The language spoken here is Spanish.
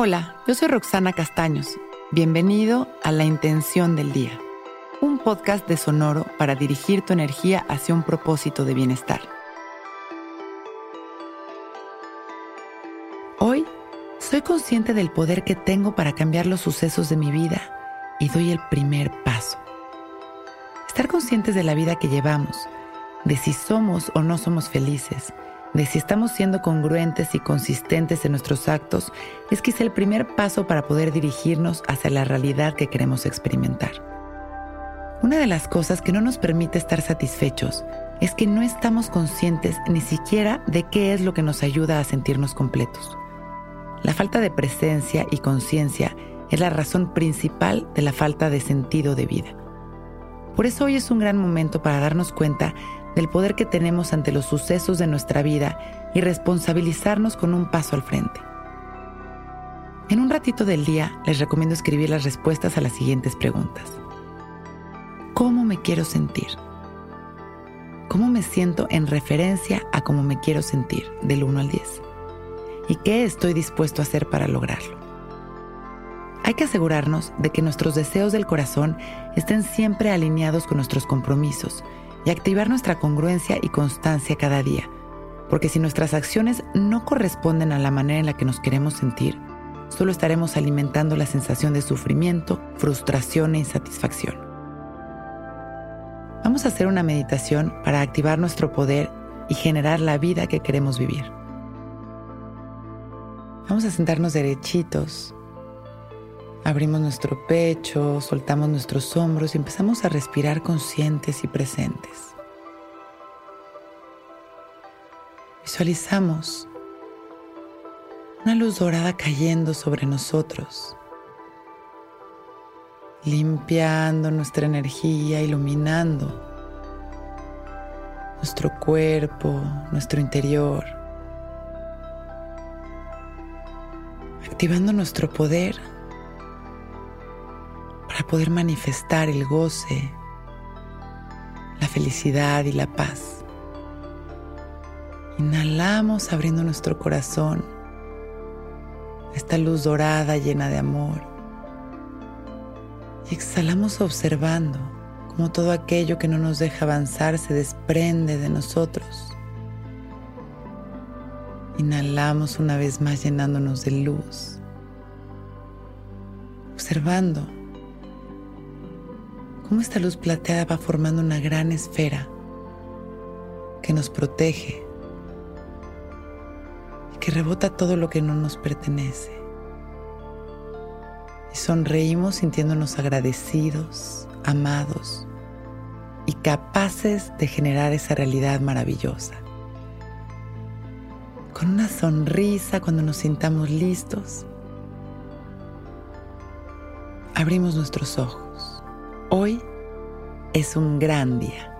Hola, yo soy Roxana Castaños. Bienvenido a La Intención del Día, un podcast de Sonoro para dirigir tu energía hacia un propósito de bienestar. Hoy soy consciente del poder que tengo para cambiar los sucesos de mi vida y doy el primer paso. Estar conscientes de la vida que llevamos, de si somos o no somos felices, de si estamos siendo congruentes y consistentes en nuestros actos es quizá el primer paso para poder dirigirnos hacia la realidad que queremos experimentar. Una de las cosas que no nos permite estar satisfechos es que no estamos conscientes ni siquiera de qué es lo que nos ayuda a sentirnos completos. La falta de presencia y conciencia es la razón principal de la falta de sentido de vida. Por eso hoy es un gran momento para darnos cuenta del poder que tenemos ante los sucesos de nuestra vida y responsabilizarnos con un paso al frente. En un ratito del día les recomiendo escribir las respuestas a las siguientes preguntas. ¿Cómo me quiero sentir? ¿Cómo me siento en referencia a cómo me quiero sentir del 1 al 10? ¿Y qué estoy dispuesto a hacer para lograrlo? Hay que asegurarnos de que nuestros deseos del corazón estén siempre alineados con nuestros compromisos y activar nuestra congruencia y constancia cada día, porque si nuestras acciones no corresponden a la manera en la que nos queremos sentir, solo estaremos alimentando la sensación de sufrimiento, frustración e insatisfacción. Vamos a hacer una meditación para activar nuestro poder y generar la vida que queremos vivir. Vamos a sentarnos derechitos Abrimos nuestro pecho, soltamos nuestros hombros y empezamos a respirar conscientes y presentes. Visualizamos una luz dorada cayendo sobre nosotros, limpiando nuestra energía, iluminando nuestro cuerpo, nuestro interior, activando nuestro poder para poder manifestar el goce, la felicidad y la paz. Inhalamos abriendo nuestro corazón, esta luz dorada llena de amor. Y exhalamos observando cómo todo aquello que no nos deja avanzar se desprende de nosotros. Inhalamos una vez más llenándonos de luz, observando cómo esta luz plateada va formando una gran esfera que nos protege y que rebota todo lo que no nos pertenece. Y sonreímos sintiéndonos agradecidos, amados y capaces de generar esa realidad maravillosa. Con una sonrisa cuando nos sintamos listos, abrimos nuestros ojos Hoy es un gran día.